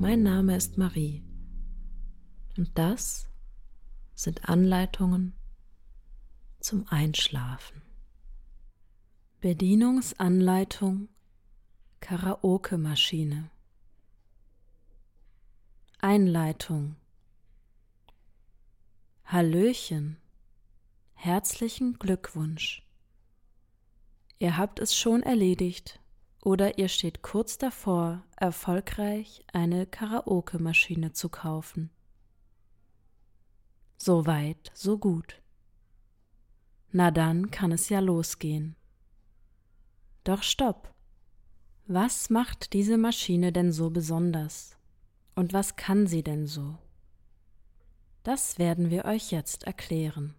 Mein Name ist Marie und das sind Anleitungen zum Einschlafen. Bedienungsanleitung Karaoke-Maschine. Einleitung Hallöchen, herzlichen Glückwunsch. Ihr habt es schon erledigt oder ihr steht kurz davor, erfolgreich eine Karaoke-Maschine zu kaufen. So weit, so gut. Na dann kann es ja losgehen. Doch stopp! Was macht diese Maschine denn so besonders? Und was kann sie denn so? Das werden wir euch jetzt erklären.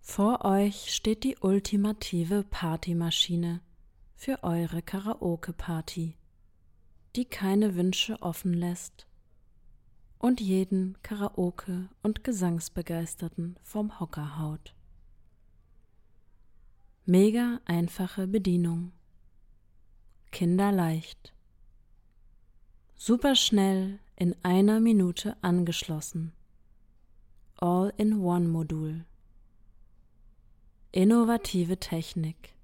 Vor euch steht die ultimative Partymaschine für eure Karaoke-Party, die keine Wünsche offen lässt und jeden Karaoke- und Gesangsbegeisterten vom Hocker haut. Mega einfache Bedienung. Kinderleicht. Superschnell in einer Minute angeschlossen. All-in-One-Modul. Innovative Technik.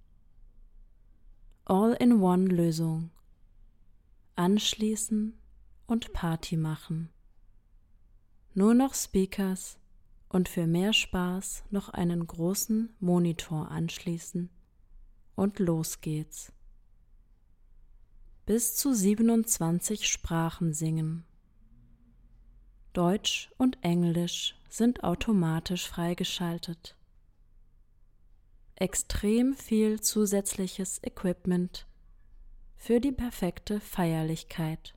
All-in-One-Lösung. Anschließen und Party machen. Nur noch Speakers und für mehr Spaß noch einen großen Monitor anschließen und los geht's. Bis zu 27 Sprachen singen. Deutsch und Englisch sind automatisch freigeschaltet. Extrem viel zusätzliches Equipment für die perfekte Feierlichkeit.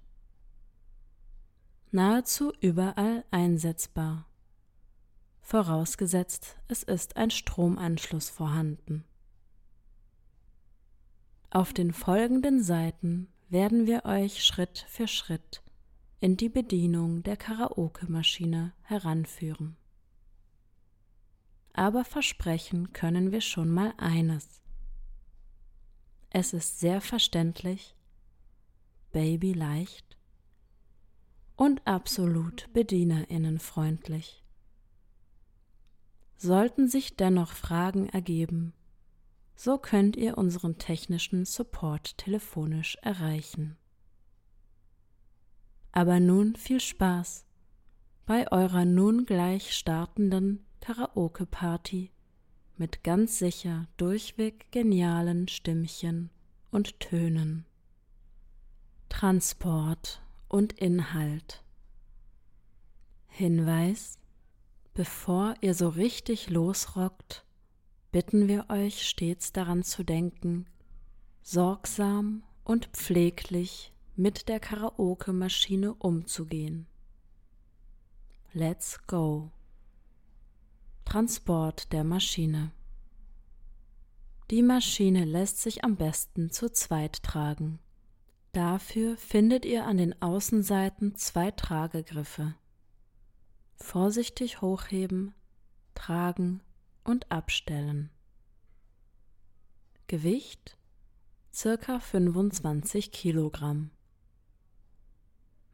Nahezu überall einsetzbar. Vorausgesetzt, es ist ein Stromanschluss vorhanden. Auf den folgenden Seiten werden wir euch Schritt für Schritt in die Bedienung der Karaoke-Maschine heranführen. Aber versprechen können wir schon mal eines. Es ist sehr verständlich, babyleicht und absolut bedienerinnenfreundlich. Sollten sich dennoch Fragen ergeben, so könnt ihr unseren technischen Support telefonisch erreichen. Aber nun viel Spaß bei eurer nun gleich startenden Karaoke-Party mit ganz sicher durchweg genialen Stimmchen und Tönen. Transport und Inhalt. Hinweis: Bevor ihr so richtig losrockt, bitten wir euch stets daran zu denken, sorgsam und pfleglich mit der Karaoke-Maschine umzugehen. Let's go. Transport der Maschine. Die Maschine lässt sich am besten zu zweit tragen. Dafür findet ihr an den Außenseiten zwei Tragegriffe. Vorsichtig hochheben, tragen und abstellen. Gewicht circa 25 Kilogramm.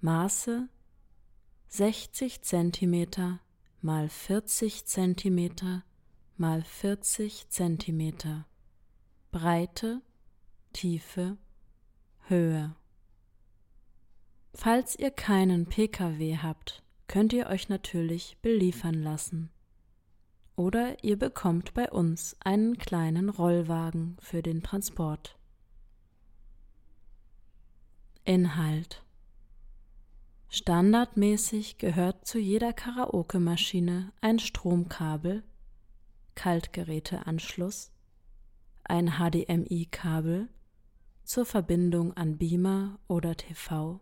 Maße 60 cm mal 40 cm mal 40 cm. Breite, Tiefe, Höhe. Falls ihr keinen Pkw habt, könnt ihr euch natürlich beliefern lassen. Oder ihr bekommt bei uns einen kleinen Rollwagen für den Transport. Inhalt Standardmäßig gehört zu jeder Karaoke-Maschine ein Stromkabel, Kaltgeräteanschluss, ein HDMI-Kabel zur Verbindung an Beamer oder TV,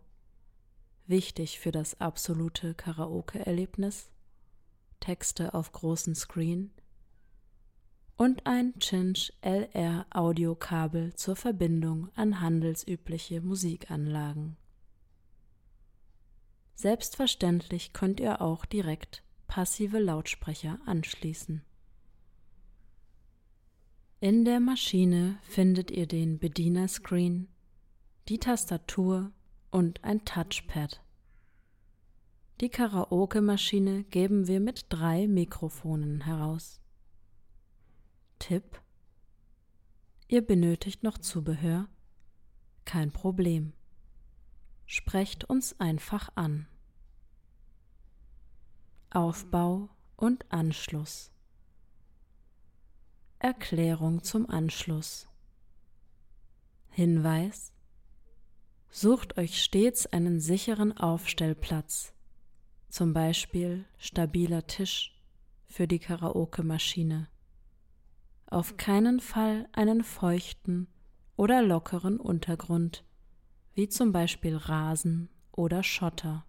wichtig für das absolute Karaoke-Erlebnis, Texte auf großen Screen und ein Cinch LR Audiokabel zur Verbindung an handelsübliche Musikanlagen. Selbstverständlich könnt ihr auch direkt passive Lautsprecher anschließen. In der Maschine findet ihr den Bedienerscreen, die Tastatur und ein Touchpad. Die Karaoke-Maschine geben wir mit drei Mikrofonen heraus. Tipp: Ihr benötigt noch Zubehör? Kein Problem. Sprecht uns einfach an. Aufbau und Anschluss. Erklärung zum Anschluss. Hinweis Sucht euch stets einen sicheren Aufstellplatz, zum Beispiel stabiler Tisch für die Karaoke-Maschine. Auf keinen Fall einen feuchten oder lockeren Untergrund, wie zum Beispiel Rasen oder Schotter.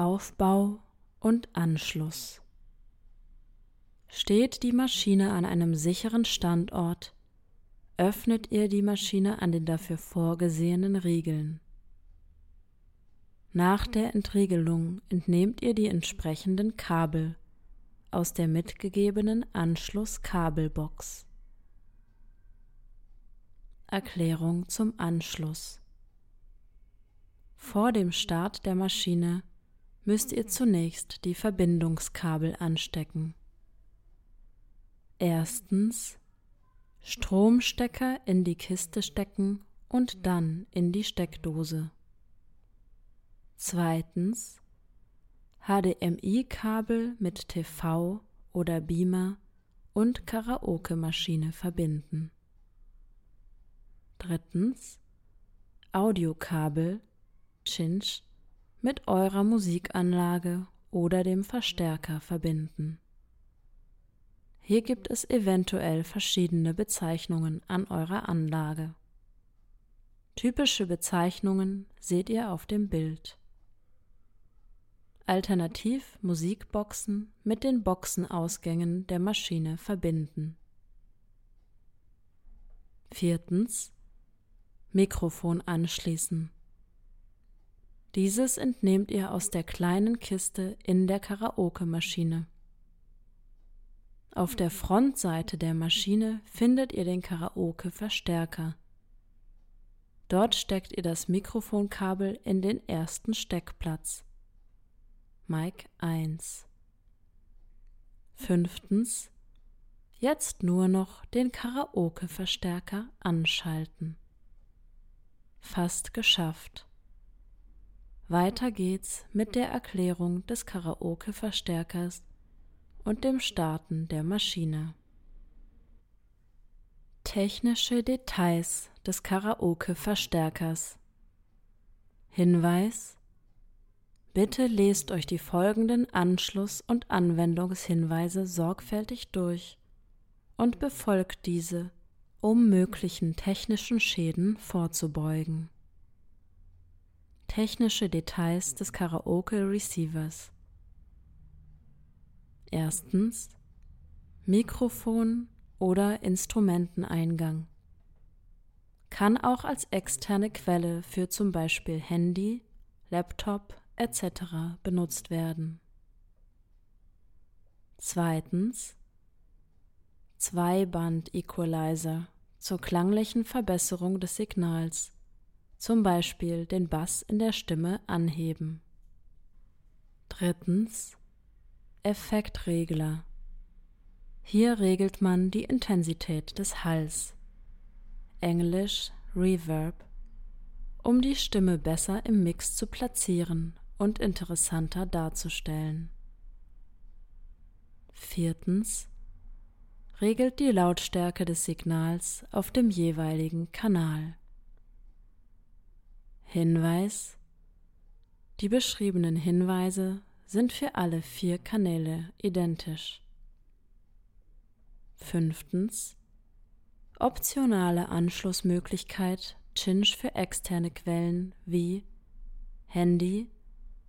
Aufbau und Anschluss. Steht die Maschine an einem sicheren Standort, öffnet ihr die Maschine an den dafür vorgesehenen Riegeln. Nach der Entriegelung entnehmt ihr die entsprechenden Kabel aus der mitgegebenen Anschlusskabelbox. Erklärung zum Anschluss Vor dem Start der Maschine müsst ihr zunächst die Verbindungskabel anstecken. Erstens Stromstecker in die Kiste stecken und dann in die Steckdose. Zweitens HDMI-Kabel mit TV oder Beamer und Karaoke-Maschine verbinden. Drittens Audiokabel Cinch mit eurer Musikanlage oder dem Verstärker verbinden. Hier gibt es eventuell verschiedene Bezeichnungen an eurer Anlage. Typische Bezeichnungen seht ihr auf dem Bild. Alternativ Musikboxen mit den Boxenausgängen der Maschine verbinden. Viertens Mikrofon anschließen. Dieses entnehmt ihr aus der kleinen Kiste in der Karaoke-Maschine. Auf der Frontseite der Maschine findet ihr den Karaoke-Verstärker. Dort steckt ihr das Mikrofonkabel in den ersten Steckplatz. Mic 1. Fünftens. Jetzt nur noch den Karaoke-Verstärker anschalten. Fast geschafft. Weiter geht's mit der Erklärung des Karaoke-Verstärkers und dem Starten der Maschine. Technische Details des Karaoke-Verstärkers Hinweis Bitte lest euch die folgenden Anschluss- und Anwendungshinweise sorgfältig durch und befolgt diese, um möglichen technischen Schäden vorzubeugen. Technische Details des Karaoke Receivers Erstens Mikrofon oder Instrumenteneingang. Kann auch als externe Quelle für zum Beispiel Handy, Laptop etc. benutzt werden. Zweitens Zweiband-Equalizer zur klanglichen Verbesserung des Signals, zum Beispiel den Bass in der Stimme anheben. Drittens Effektregler. Hier regelt man die Intensität des Halls. Englisch Reverb, um die Stimme besser im Mix zu platzieren und interessanter darzustellen. Viertens regelt die Lautstärke des Signals auf dem jeweiligen Kanal. Hinweis Die beschriebenen Hinweise sind für alle vier Kanäle identisch. Fünftens Optionale Anschlussmöglichkeit Cinch für externe Quellen wie Handy,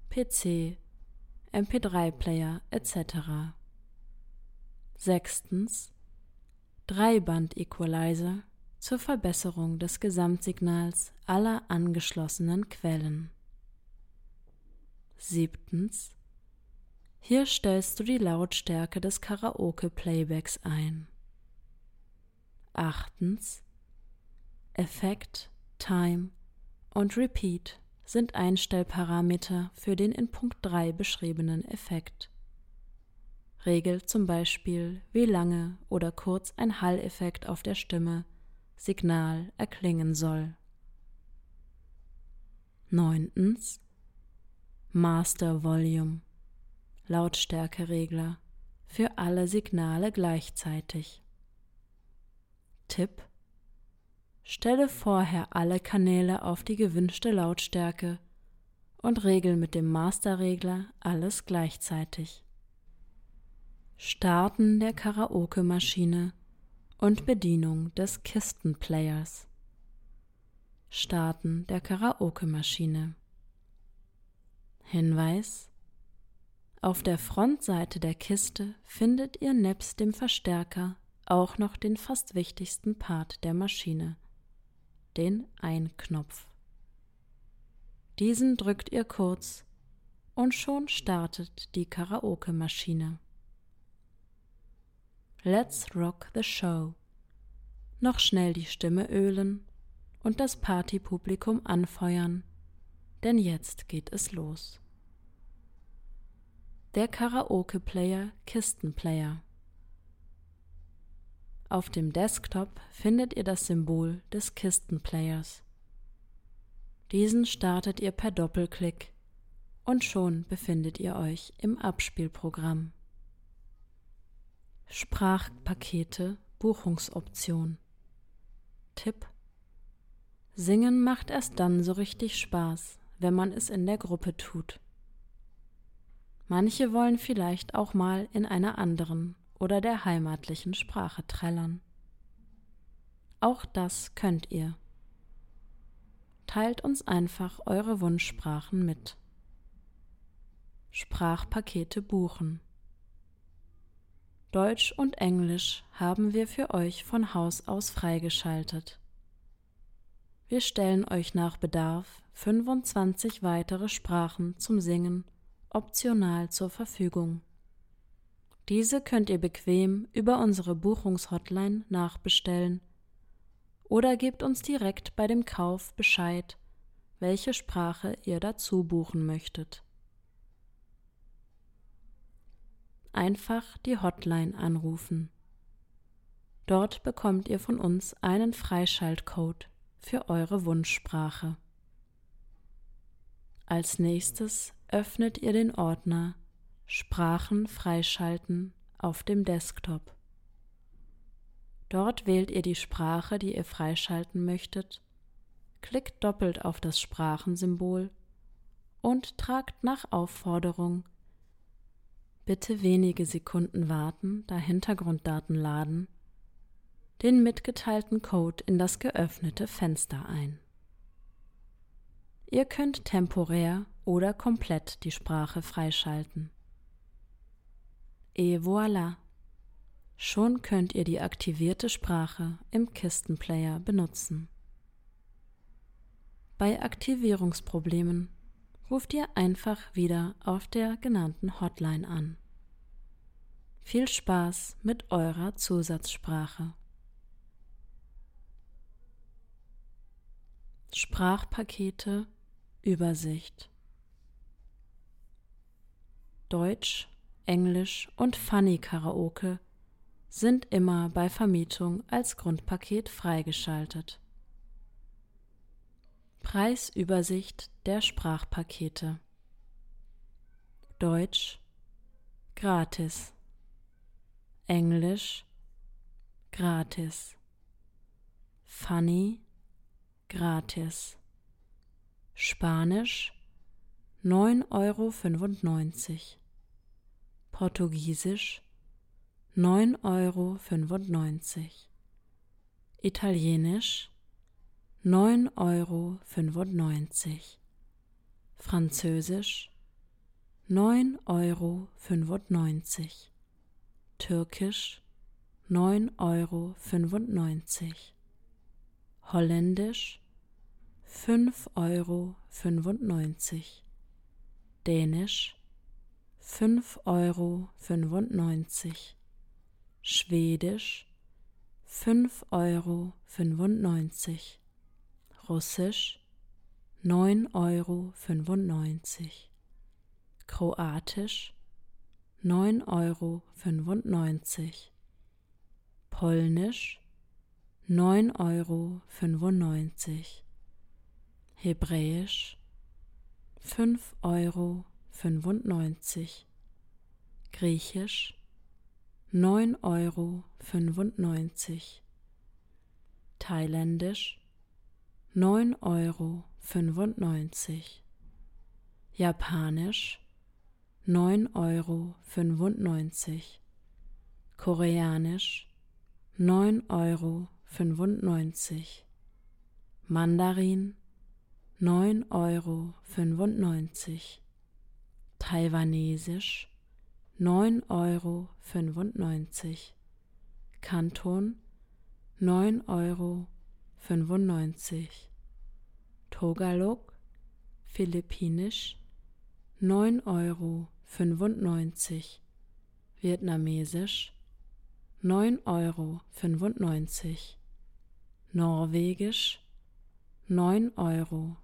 PC, MP3-Player etc. Sechstens Dreiband-Equalizer zur Verbesserung des Gesamtsignals aller angeschlossenen Quellen. Siebtens Hier stellst du die Lautstärke des Karaoke-Playbacks ein. Achtens Effekt, Time und Repeat sind Einstellparameter für den in Punkt 3 beschriebenen Effekt. Regelt zum Beispiel, wie lange oder kurz ein Halleffekt auf der Stimme Signal erklingen soll. Neuntens Master Volume Lautstärkeregler für alle Signale gleichzeitig. Tipp Stelle vorher alle Kanäle auf die gewünschte Lautstärke und regel mit dem Masterregler alles gleichzeitig. Starten der Karaoke-Maschine und Bedienung des Kistenplayers. Starten der Karaoke-Maschine. Hinweis Auf der Frontseite der Kiste findet ihr nebst dem Verstärker auch noch den fast wichtigsten Part der Maschine – den Ein-Knopf. Diesen drückt ihr kurz und schon startet die Karaoke-Maschine. Let's rock the show. Noch schnell die Stimme ölen und das Partypublikum anfeuern, denn jetzt geht es los. Der Karaoke-Player Kistenplayer. Auf dem Desktop findet ihr das Symbol des Kistenplayers. Diesen startet ihr per Doppelklick und schon befindet ihr euch im Abspielprogramm. Sprachpakete Buchungsoption Tipp Singen macht erst dann so richtig Spaß, wenn man es in der Gruppe tut. Manche wollen vielleicht auch mal in einer anderen oder der heimatlichen Sprache trällern. Auch das könnt ihr. Teilt uns einfach eure Wunschsprachen mit. Sprachpakete buchen. Deutsch und Englisch haben wir für euch von Haus aus freigeschaltet. Wir stellen euch nach Bedarf 25 weitere Sprachen zum Singen optional zur Verfügung. Diese könnt ihr bequem über unsere Buchungshotline nachbestellen oder gebt uns direkt bei dem Kauf Bescheid, welche Sprache ihr dazu buchen möchtet. Einfach die Hotline anrufen. Dort bekommt ihr von uns einen Freischaltcode für eure Wunschsprache. Als nächstes öffnet ihr den Ordner Sprachen freischalten auf dem Desktop. Dort wählt ihr die Sprache, die ihr freischalten möchtet, klickt doppelt auf das Sprachensymbol und tragt nach Aufforderung bitte wenige Sekunden warten, da Hintergrunddaten laden, den mitgeteilten Code in das geöffnete Fenster ein. Ihr könnt temporär oder komplett die Sprache freischalten. Et voilà! Schon könnt ihr die aktivierte Sprache im Kistenplayer benutzen. Bei Aktivierungsproblemen ruft ihr einfach wieder auf der genannten Hotline an. Viel Spaß mit eurer Zusatzsprache. Sprachpakete Übersicht Deutsch Englisch und Funny Karaoke sind immer bei Vermietung als Grundpaket freigeschaltet. Preisübersicht der Sprachpakete. Deutsch gratis. Englisch gratis. Funny gratis. Spanisch 9,95 Euro Portugiesisch 9,95 Euro. Italienisch 9,95 Euro. Französisch 9,95 Euro. Türkisch 9,95 Euro. Holländisch 5,95 Euro. Dänisch 5,95 Euro. Schwedisch 5,95 Euro. Russisch 9,95 Euro. Kroatisch 9,95 Euro. Polnisch 9,95 Euro. Hebräisch 5,95 Euro. Griechisch 9,95 Euro. Thailändisch 9,95 Euro. Japanisch 9,95 Euro. Koreanisch 9,95 Euro. Mandarin 9,95 Euro. Taiwanesisch 9,95 Euro. Kanton 9,95 Euro. Togalog Philippinisch 9,95 Euro. Vietnamesisch 9,95 Euro. Norwegisch 9,95 Euro.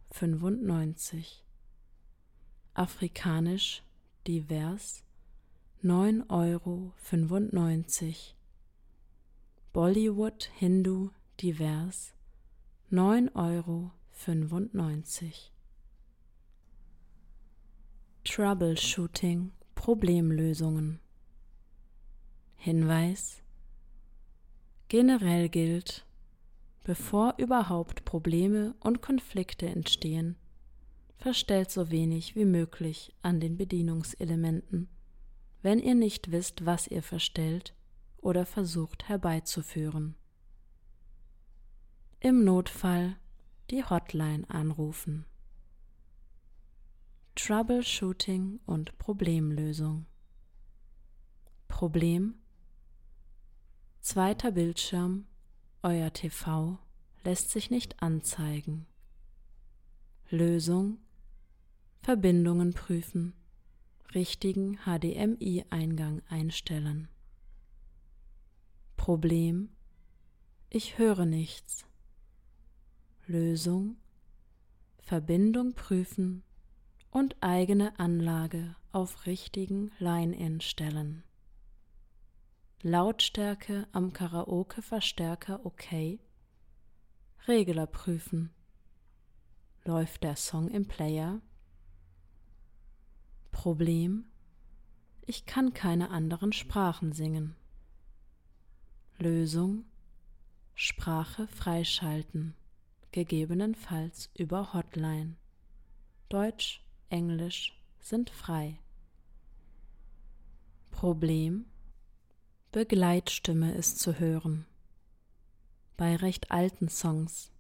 Afrikanisch divers 9,95 Euro. Bollywood Hindu divers 9,95 Euro. Troubleshooting Problemlösungen. Hinweis. Generell gilt, bevor überhaupt Probleme und Konflikte entstehen, verstellt so wenig wie möglich an den Bedienungselementen, wenn ihr nicht wisst, was ihr verstellt oder versucht herbeizuführen. Im Notfall die Hotline anrufen. Troubleshooting und Problemlösung. Problem Zweiter Bildschirm, euer TV lässt sich nicht anzeigen. Lösung Verbindungen prüfen, richtigen HDMI-Eingang einstellen. Problem Ich höre nichts. Lösung Verbindung prüfen und eigene Anlage auf richtigen Line-In stellen. Lautstärke am Karaoke-Verstärker OK. Regler prüfen. Läuft der Song im Player? Problem Ich kann keine anderen Sprachen singen. Lösung Sprache freischalten gegebenenfalls über Hotline. Deutsch, Englisch sind frei. Problem Begleitstimme ist zu hören. Bei recht alten Songs.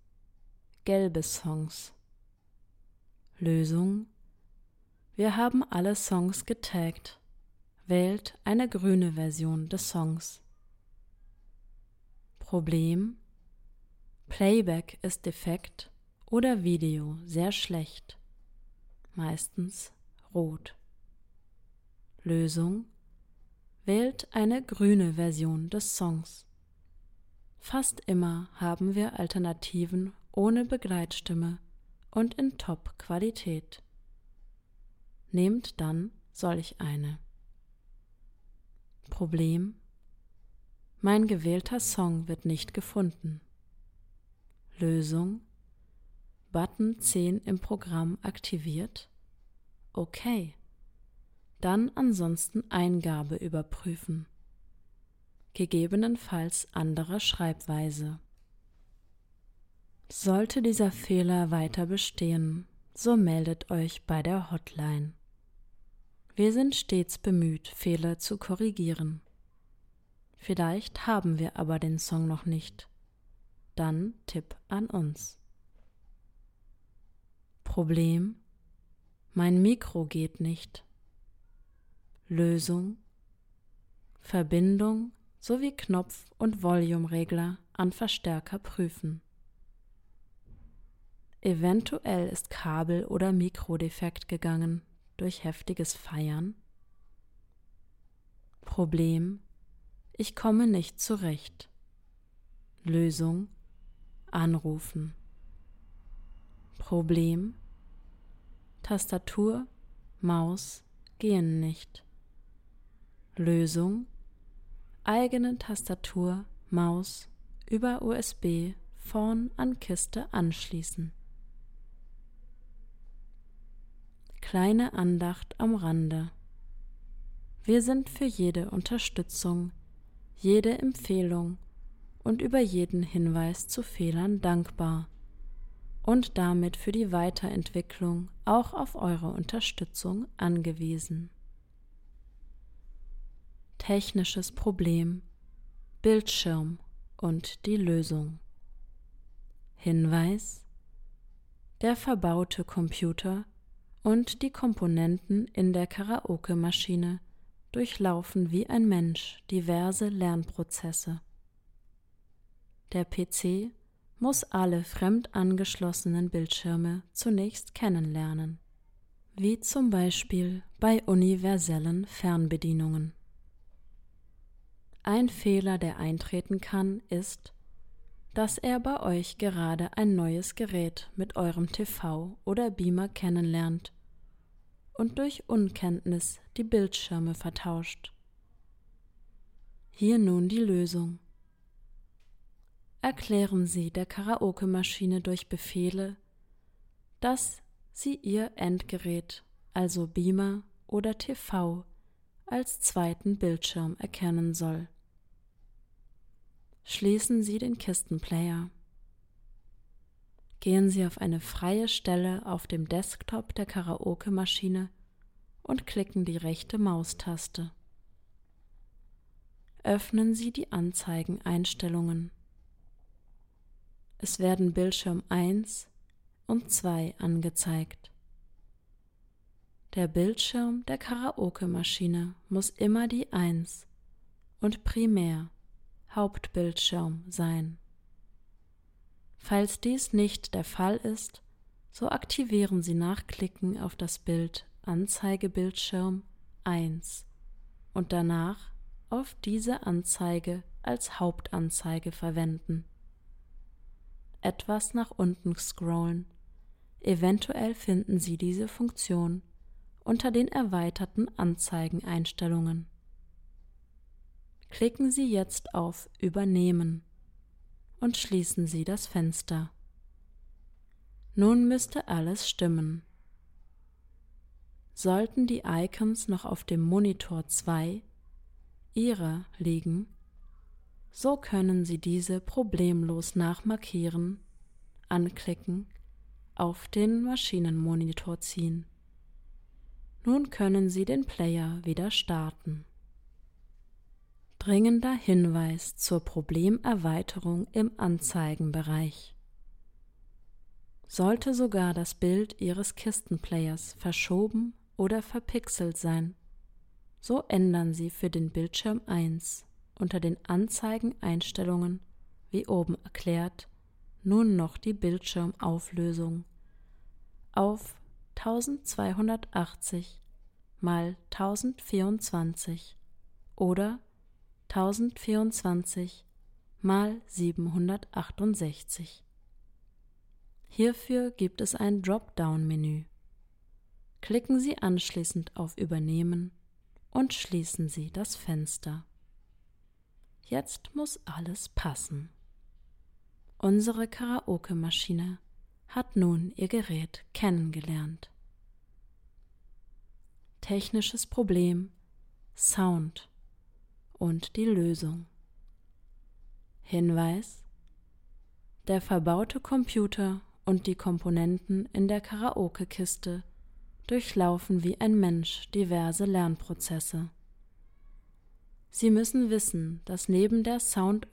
Gelbe Songs. Lösung Wir haben alle Songs getaggt. Wählt eine grüne Version des Songs. Problem Playback ist defekt oder Video sehr schlecht, meistens rot. Lösung Wählt eine grüne Version des Songs. Fast immer haben wir Alternativen ohne Begleitstimme und in Top-Qualität. Nehmt dann solch eine. Problem Mein gewählter Song wird nicht gefunden. Lösung Button 10 im Programm aktiviert? Okay. Dann ansonsten Eingabe überprüfen. Gegebenenfalls anderer Schreibweise. Sollte dieser Fehler weiter bestehen, so meldet euch bei der Hotline. Wir sind stets bemüht, Fehler zu korrigieren. Vielleicht haben wir aber den Song noch nicht dann Tipp an uns. Problem Mein Mikro geht nicht. Lösung Verbindung sowie Knopf- und Volumeregler an Verstärker prüfen. Eventuell ist Kabel- oder Mikrodefekt gegangen durch heftiges Feiern. Problem Ich komme nicht zurecht. Lösung Anrufen. Problem Tastatur, Maus gehen nicht. Lösung eigene Tastatur, Maus über USB vorn an Kiste anschließen. Kleine Andacht am Rande. Wir sind für jede Unterstützung, jede Empfehlung und über jeden Hinweis zu Fehlern dankbar und damit für die Weiterentwicklung auch auf eure Unterstützung angewiesen. Technisches Problem Bildschirm und die Lösung. Hinweis Der verbaute Computer und die Komponenten in der Karaoke-Maschine durchlaufen wie ein Mensch diverse Lernprozesse. Der PC muss alle fremd angeschlossenen Bildschirme zunächst kennenlernen, wie zum Beispiel bei universellen Fernbedienungen. Ein Fehler, der eintreten kann, ist, dass er bei euch gerade ein neues Gerät mit eurem TV oder Beamer kennenlernt und durch Unkenntnis die Bildschirme vertauscht. Hier nun die Lösung. Erklären Sie der Karaoke-Maschine durch Befehle, dass sie ihr Endgerät, also Beamer oder TV, als zweiten Bildschirm erkennen soll. Schließen Sie den Kistenplayer. Gehen Sie auf eine freie Stelle auf dem Desktop der Karaoke-Maschine und klicken die rechte Maustaste. Öffnen Sie die Anzeigeneinstellungen. Es werden Bildschirm 1 und 2 angezeigt. Der Bildschirm der Karaoke-Maschine muss immer die 1 und primär Hauptbildschirm sein. Falls dies nicht der Fall ist, so aktivieren Sie nach Klicken auf das Bild Anzeigebildschirm 1 und danach auf diese Anzeige als Hauptanzeige verwenden. Etwas nach unten scrollen. Eventuell finden Sie diese Funktion unter den erweiterten Anzeigeneinstellungen. Klicken Sie jetzt auf Übernehmen und schließen Sie das Fenster. Nun müsste alles stimmen. Sollten die Icons noch auf dem Monitor 2 Ihrer liegen, so können Sie diese problemlos nachmarkieren, anklicken, auf den Maschinenmonitor ziehen. Nun können Sie den Player wieder starten. Dringender Hinweis zur Problemerweiterung im Anzeigenbereich. Sollte sogar das Bild Ihres Kistenplayers verschoben oder verpixelt sein, so ändern Sie für den Bildschirm 1 unter den Anzeigeneinstellungen, wie oben erklärt, nun noch die Bildschirmauflösung auf 1280 mal 1024 oder 1024 mal 768. Hierfür gibt es ein Dropdown-Menü. Klicken Sie anschließend auf Übernehmen und schließen Sie das Fenster. Jetzt muss alles passen. Unsere Karaoke-Maschine hat nun ihr Gerät kennengelernt. Technisches Problem Sound und die Lösung. Hinweis Der verbaute Computer und die Komponenten in der Karaoke-Kiste durchlaufen wie ein Mensch diverse Lernprozesse. Sie müssen wissen, dass neben der Sound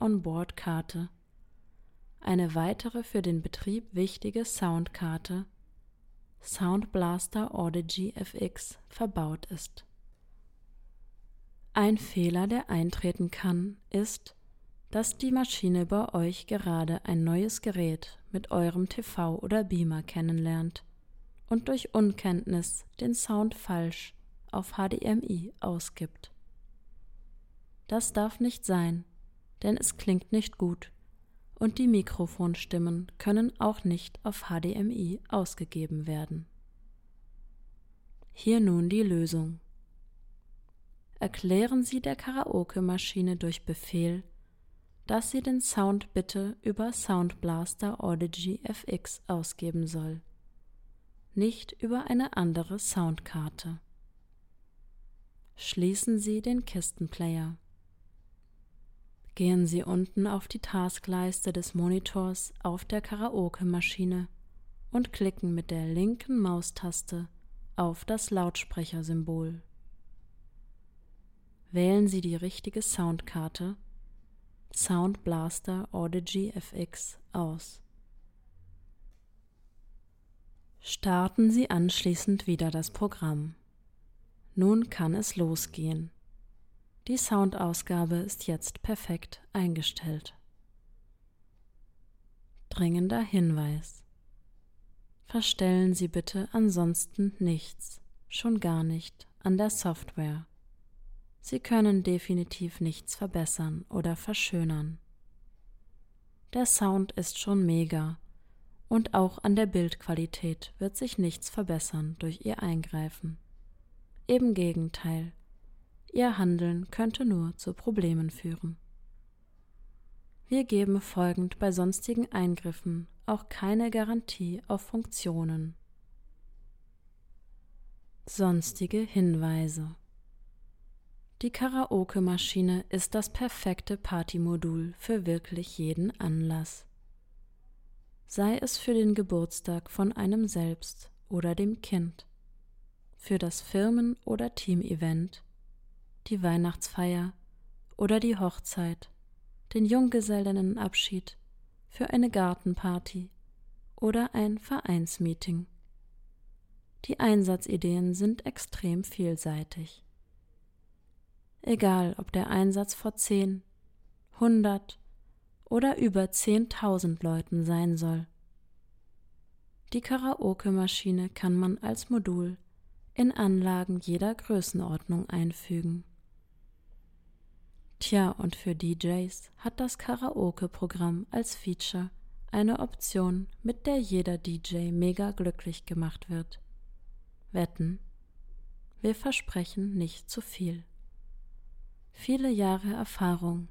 Blaster Audigy FX verbaut ist. Ein Fehler, der eintreten kann, ist, dass die Maschine bei euch gerade ein neues Gerät mit eurem TV oder Beamer kennenlernt und durch Unkenntnis den Sound falsch auf HDMI ausgibt. Das darf nicht sein, denn es klingt nicht gut und die Mikrofonstimmen können auch nicht auf HDMI ausgegeben werden. Hier nun die Lösung. Erklären Sie der Karaoke-Maschine durch Befehl, dass sie den Sound bitte über Sound Blaster Audigy FX ausgeben soll, nicht über eine andere Soundkarte. Schließen Sie den Kistenplayer. Gehen Sie unten auf die Taskleiste des Monitors auf der Karaoke-Maschine und klicken mit der linken Maustaste auf das Lautsprechersymbol. Wählen Sie die richtige Soundkarte Sound Blaster Audigy FX aus. Starten Sie anschließend wieder das Programm. Nun kann es losgehen. Die Soundausgabe ist jetzt perfekt eingestellt. Dringender Hinweis. Verstellen Sie bitte ansonsten nichts, schon gar nicht an der Software. Sie können definitiv nichts verbessern oder verschönern. Der Sound ist schon mega und auch an der Bildqualität wird sich nichts verbessern durch Ihr Eingreifen. Im Gegenteil, Ihr Handeln könnte nur zu Problemen führen. Wir geben folgend bei sonstigen Eingriffen auch keine Garantie auf Funktionen. Sonstige Hinweise Die Karaoke-Maschine ist das perfekte Partymodul für wirklich jeden Anlass. Sei es für den Geburtstag von einem selbst oder dem Kind, für das Firmen- oder Teamevent die Weihnachtsfeier oder die Hochzeit, den Junggesellinnenabschied, für eine Gartenparty oder ein Vereinsmeeting. Die Einsatzideen sind extrem vielseitig. Egal, ob der Einsatz vor zehn, hundert oder über zehntausend Leuten sein soll. Die Karaoke-Maschine kann man als Modul in Anlagen jeder Größenordnung einfügen. Tja, und für DJs hat das Karaoke-Programm als Feature eine Option, mit der jeder DJ mega glücklich gemacht wird. Wetten? Wir versprechen nicht zu viel. Viele Jahre Erfahrung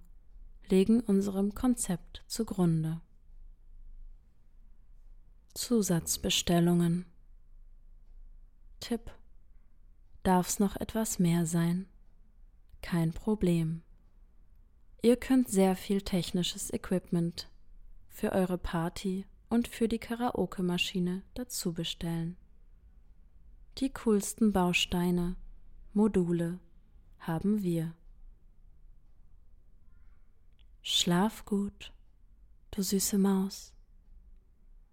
legen unserem Konzept zugrunde. Zusatzbestellungen Tipp Darf's noch etwas mehr sein? Kein Problem. Ihr könnt sehr viel technisches Equipment für eure Party und für die Karaoke-Maschine dazu bestellen. Die coolsten Bausteine, Module haben wir. Schlaf gut, du süße Maus.